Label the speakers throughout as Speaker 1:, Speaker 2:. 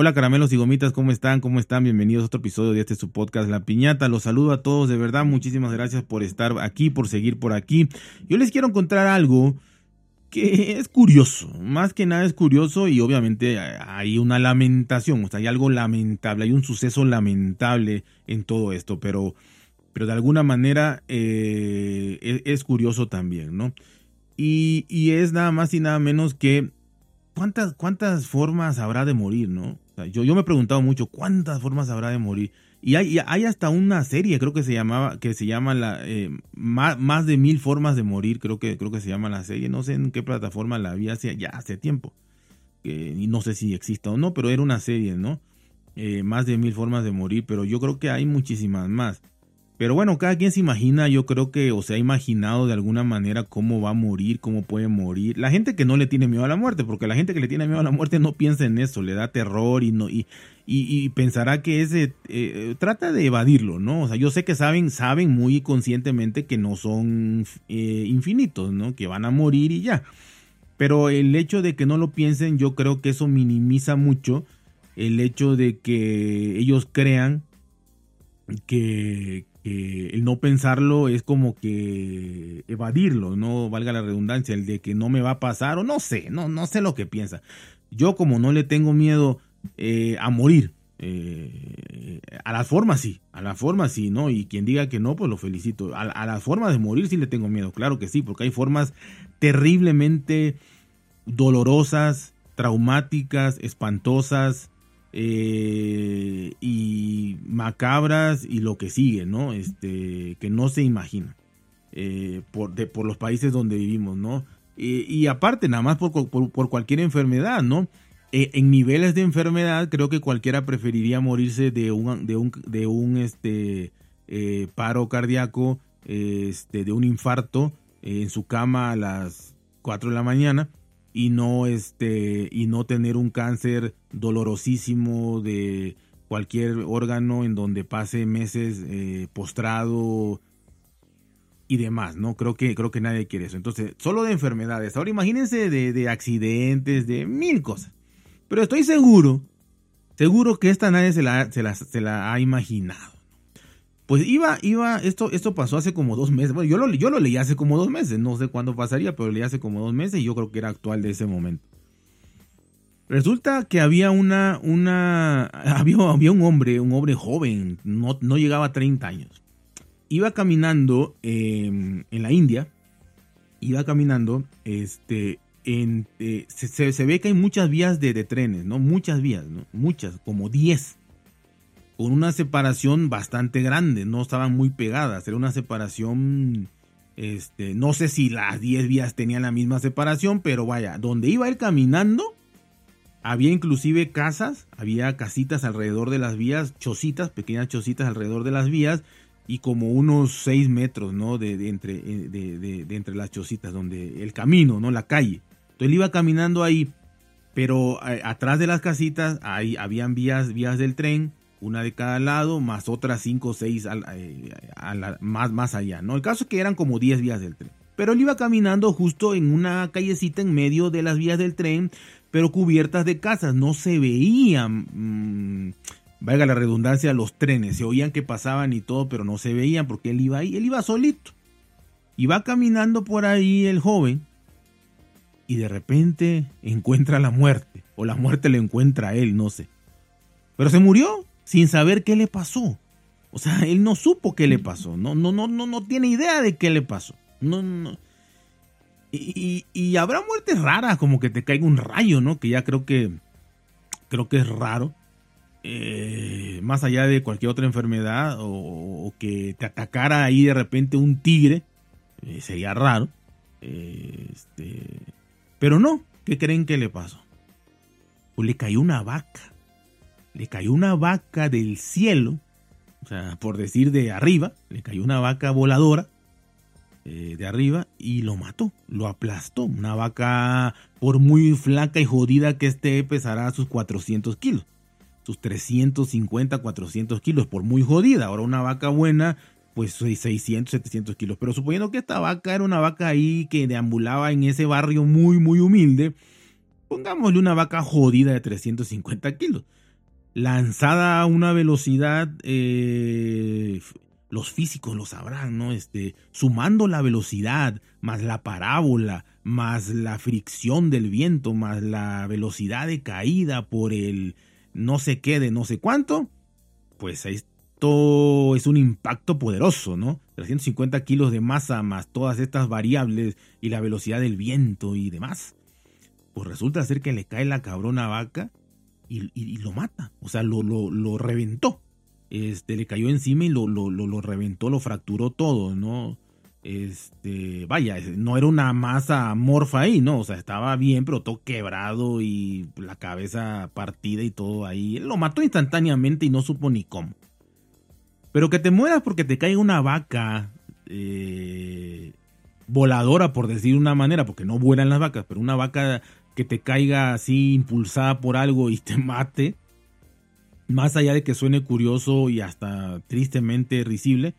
Speaker 1: Hola caramelos y gomitas, ¿cómo están? ¿Cómo están? Bienvenidos a otro episodio de este su podcast La Piñata. Los saludo a todos, de verdad, muchísimas gracias por estar aquí, por seguir por aquí. Yo les quiero encontrar algo que es curioso, más que nada es curioso y obviamente hay una lamentación, o sea, hay algo lamentable, hay un suceso lamentable en todo esto, pero, pero de alguna manera eh, es, es, curioso también, ¿no? Y, y es nada más y nada menos que ¿cuántas, cuántas formas habrá de morir, no? yo, yo me he preguntado mucho, ¿cuántas formas habrá de morir? Y hay, hay hasta una serie, creo que se llamaba, que se llama la, eh, más, de mil formas de morir, creo que, creo que se llama la serie. No sé en qué plataforma la había hace, ya hace tiempo. y no sé si exista o no, pero era una serie, ¿no? Eh, más de mil formas de morir, pero yo creo que hay muchísimas más. Pero bueno, cada quien se imagina, yo creo que, o se ha imaginado de alguna manera cómo va a morir, cómo puede morir. La gente que no le tiene miedo a la muerte, porque la gente que le tiene miedo a la muerte no piensa en eso, le da terror y no y, y, pensará que ese eh, trata de evadirlo, ¿no? O sea, yo sé que saben, saben muy conscientemente que no son eh, infinitos, ¿no? Que van a morir y ya. Pero el hecho de que no lo piensen, yo creo que eso minimiza mucho el hecho de que ellos crean que, el no pensarlo es como que evadirlo, no valga la redundancia, el de que no me va a pasar o no sé, no, no sé lo que piensa. Yo como no le tengo miedo eh, a morir, eh, a las formas sí, a las formas sí, ¿no? Y quien diga que no, pues lo felicito. A, a las formas de morir sí le tengo miedo, claro que sí, porque hay formas terriblemente dolorosas, traumáticas, espantosas, eh, y macabras y lo que sigue, ¿no? Este, que no se imagina eh, por, por los países donde vivimos, ¿no? y aparte, nada más por, por, cualquier enfermedad, ¿no? Eh, en niveles de enfermedad, creo que cualquiera preferiría morirse de un, de un, de un este, paro cardíaco, este, de un infarto en su cama a las 4 de la mañana y no este y no tener un cáncer dolorosísimo de cualquier órgano en donde pase meses eh, postrado y demás, ¿no? Creo que, creo que nadie quiere eso. Entonces, solo de enfermedades. Ahora imagínense de, de accidentes, de mil cosas. Pero estoy seguro, seguro que esta nadie se la, se la ha imaginado. Pues iba, iba, esto, esto pasó hace como dos meses. Bueno, yo lo, yo lo leí hace como dos meses, no sé cuándo pasaría, pero leí hace como dos meses y yo creo que era actual de ese momento. Resulta que había una, una, había, había un hombre, un hombre joven, no, no llegaba a 30 años. Iba caminando em, en la India, iba caminando, este, eh, se, se, ve que hay muchas vías de, de trenes, ¿no? Muchas vías, ¿no? Muchas, como 10 con una separación bastante grande, no estaban muy pegadas, era una separación, este, no sé si las 10 vías tenían la misma separación, pero vaya, donde iba él caminando, había inclusive casas, había casitas alrededor de las vías, chocitas, pequeñas chocitas alrededor de las vías, y como unos 6 metros, ¿no? De, entre, eh, de, entre las chocitas, donde el camino, ¿no? La calle. Entonces él iba caminando ahí, pero eh, atrás de las casitas ahí habían vías, vías del tren, una de cada lado, más otras 5 o 6 más, más allá, ¿no? El caso es que eran como 10 vías del tren. Pero él iba caminando justo en una callecita en medio de las vías del tren, pero cubiertas de casas, no se veían, mmm, valga la redundancia, los trenes, se oían que pasaban y todo, pero no se veían porque él iba ahí, él iba solito. Iba caminando por ahí el joven y de repente encuentra la muerte, o la muerte le encuentra a él, no sé. Pero se murió, sin saber qué le pasó. O sea, él no supo qué le pasó, no, no, no, no, no tiene idea de qué le pasó. No, no. Y, y, habrá muertes raras, como que te caiga un rayo, ¿no? Que ya creo que creo que es raro. Eh, más allá de cualquier otra enfermedad o, que te atacara ahí de repente un tigre, eh, sería raro. este, pero no, ¿qué creen que le pasó? Pues le cayó una vaca le cayó una vaca del cielo, o sea, por decir de arriba, le cayó una vaca voladora eh, de arriba y lo mató, lo aplastó. Una vaca, por muy flaca y jodida que esté, pesará sus 400 kilos, sus 350, 400 kilos, por muy jodida. Ahora una vaca buena, pues 600, 700 kilos. Pero suponiendo que esta vaca era una vaca ahí que deambulaba en ese barrio muy, muy humilde, pongámosle una vaca jodida de 350 kilos lanzada a una velocidad, eh, los físicos lo sabrán, ¿no? Este, sumando la velocidad, más la parábola, más la fricción del viento, más la velocidad de caída por el no sé qué de no sé cuánto, pues esto es un impacto poderoso, ¿no? 350 kilos de masa más todas estas variables y la velocidad del viento y demás. Pues resulta ser que le cae la cabrona vaca y, lo mata. O sea, lo, lo, reventó. Este, le cayó encima y lo, lo, lo, reventó, lo fracturó todo, ¿no? Este, vaya, no era una masa morfa ahí, ¿no? O sea, estaba bien, pero todo quebrado y la cabeza partida y todo ahí. Lo mató instantáneamente y no supo ni cómo. Pero que te mueras porque te caiga una vaca eh, voladora, por decir una manera, porque no vuelan las vacas, pero una vaca que te caiga así impulsada por algo y te mate, más allá de que suene curioso y hasta tristemente risible,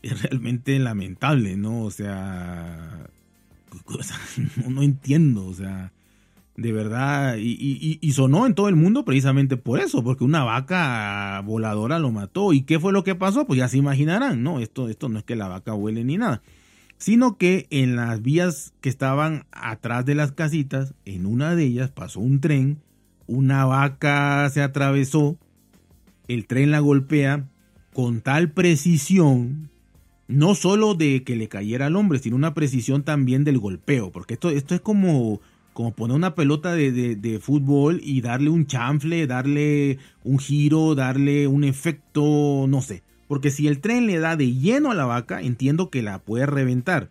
Speaker 1: es realmente lamentable, ¿no? O sea, no, entiendo, o sea, de verdad, y, sonó en todo el mundo precisamente por eso, porque una vaca voladora lo mató. ¿Y qué fue lo que pasó? Pues ya se imaginarán, ¿no? Esto, esto no es que la vaca huele ni nada sino que en las vías que estaban atrás de las casitas, en una de ellas pasó un tren, una vaca se atravesó, el tren la golpea con tal precisión, no solo de que le cayera al hombre, sino una precisión también del golpeo, porque esto, esto es como, como poner una pelota de, de fútbol y darle un chanfle, darle un giro, darle un efecto, no sé. Porque si el tren le da de lleno a la vaca, entiendo que la puede reventar.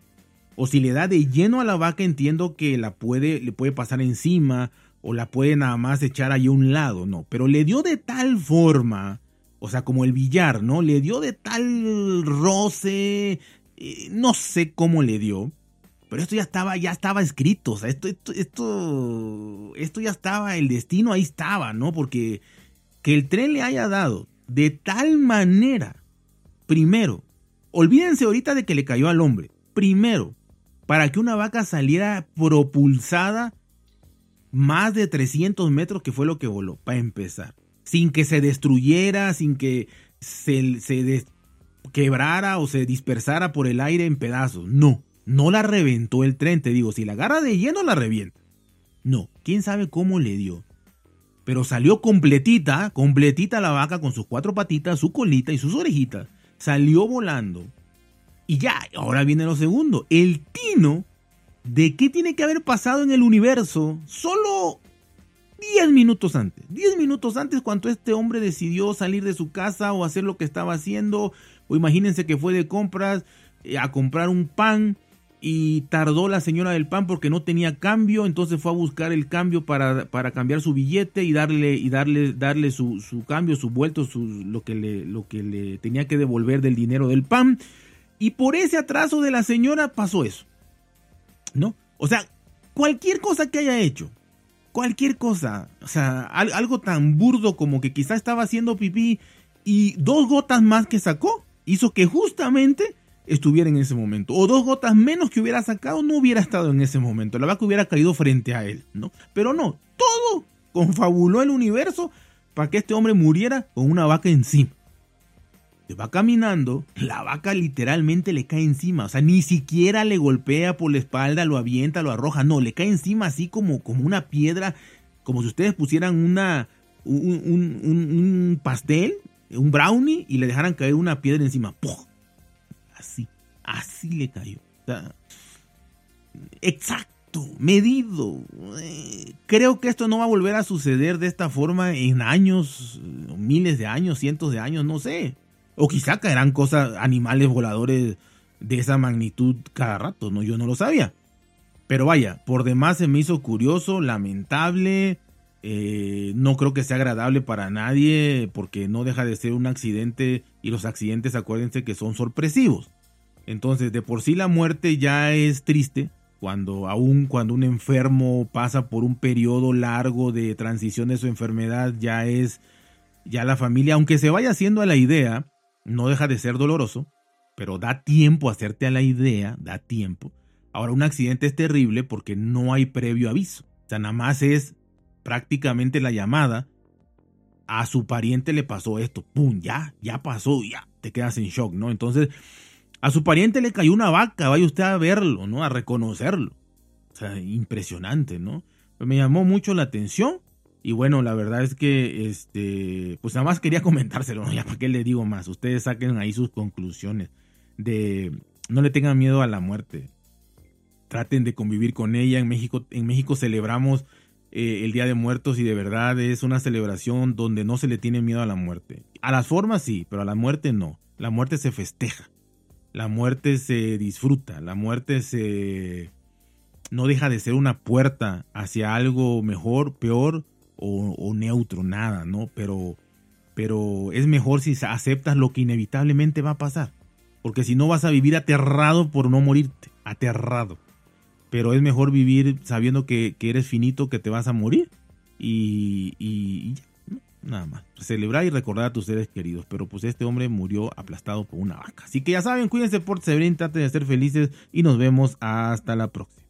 Speaker 1: O si le da de lleno a la vaca, entiendo que la puede, le puede pasar encima o la puede nada más echar ahí a un lado, no. Pero le dio de tal forma, o sea, como el billar, ¿no? Le dio de tal roce, eh, no sé cómo le dio. Pero esto ya estaba, ya estaba escrito, o sea, esto, esto, esto, esto ya estaba, el destino ahí estaba, ¿no? Porque que el tren le haya dado de tal manera Primero, olvídense ahorita de que le cayó al hombre. Primero, para que una vaca saliera propulsada más de 300 metros, que fue lo que voló, para empezar. Sin que se destruyera, sin que se, quebrara o se dispersara por el aire en pedazos. No, no la reventó el tren, te digo. Si la agarra de lleno, la revienta. No, quién sabe cómo le dio. Pero salió completita, completita la vaca con sus cuatro patitas, su colita y sus orejitas salió volando. Y ya, ahora viene lo segundo. El tino de qué tiene que haber pasado en el universo solo 10 minutos antes. 10 minutos antes cuando este hombre decidió salir de su casa o hacer lo que estaba haciendo. O imagínense que fue de compras eh, a comprar un pan y tardó la señora del pan porque no tenía cambio, entonces fue a buscar el cambio para, para cambiar su billete y darle, y darle, darle su, su cambio, su vuelto, lo, que le, lo que le tenía que devolver del dinero del pan. Y por ese atraso de la señora pasó eso. ¿No? O sea, cualquier cosa que haya hecho, cualquier cosa, o sea, algo tan burdo como que quizá estaba haciendo pipí y dos gotas más que sacó, hizo que justamente estuviera en ese momento. O dos gotas menos que hubiera sacado no hubiera estado en ese momento. La vaca hubiera caído frente a él, ¿no? Pero no, todo confabuló el universo para que este hombre muriera con una vaca encima. Se va caminando, la vaca literalmente le cae encima, o sea, ni siquiera le golpea por la espalda, lo avienta, lo arroja, no, le cae encima así como, como una piedra, como si ustedes pusieran una, un, un pastel, un brownie y le dejaran caer una piedra encima. Así, así le cayó. exacto, medido. Eh, creo que esto no va a volver a suceder de esta forma en años, miles de años, cientos de años, no sé. O quizá caerán cosas, animales voladores de esa magnitud cada rato, ¿no? Yo no lo sabía. Pero vaya, por demás se me hizo curioso, lamentable. Eh, no creo que sea agradable para nadie porque no deja de ser un accidente y los accidentes acuérdense que son sorpresivos. Entonces de por sí la muerte ya es triste cuando aún cuando un enfermo pasa por un periodo largo de transición de su enfermedad ya es ya la familia aunque se vaya haciendo a la idea no deja de ser doloroso pero da tiempo a hacerte a la idea da tiempo ahora un accidente es terrible porque no hay previo aviso o sea nada más es prácticamente la llamada a su pariente le pasó esto, pum, ya, ya pasó, ya, te quedas en shock, ¿no? Entonces, a su pariente le cayó una vaca, vaya usted a verlo, ¿no? A reconocerlo. O sea, impresionante, ¿no? Me llamó mucho la atención y bueno, la verdad es que, este, pues nada más quería comentárselo, ¿no? Ya para qué le digo más, ustedes saquen ahí sus conclusiones de, no le tengan miedo a la muerte, traten de convivir con ella. En México, en México celebramos eh, el Día de Muertos y de verdad es una celebración donde no se le tiene miedo a la muerte. A las formas sí, pero a la muerte no. La muerte se festeja, la muerte se disfruta, la muerte se no deja de ser una puerta hacia algo mejor, peor o, o neutro, nada, ¿no? Pero, pero es mejor si aceptas lo que inevitablemente va a pasar. Porque si no vas a vivir aterrado por no morirte, aterrado pero es mejor vivir sabiendo que, eres finito, que te vas a morir y, nada más. Celebrar y recordar a tus seres queridos, pero pues este hombre murió aplastado por una vaca. Así que ya saben, cuídense, por bien, traten de ser felices y nos vemos hasta la próxima.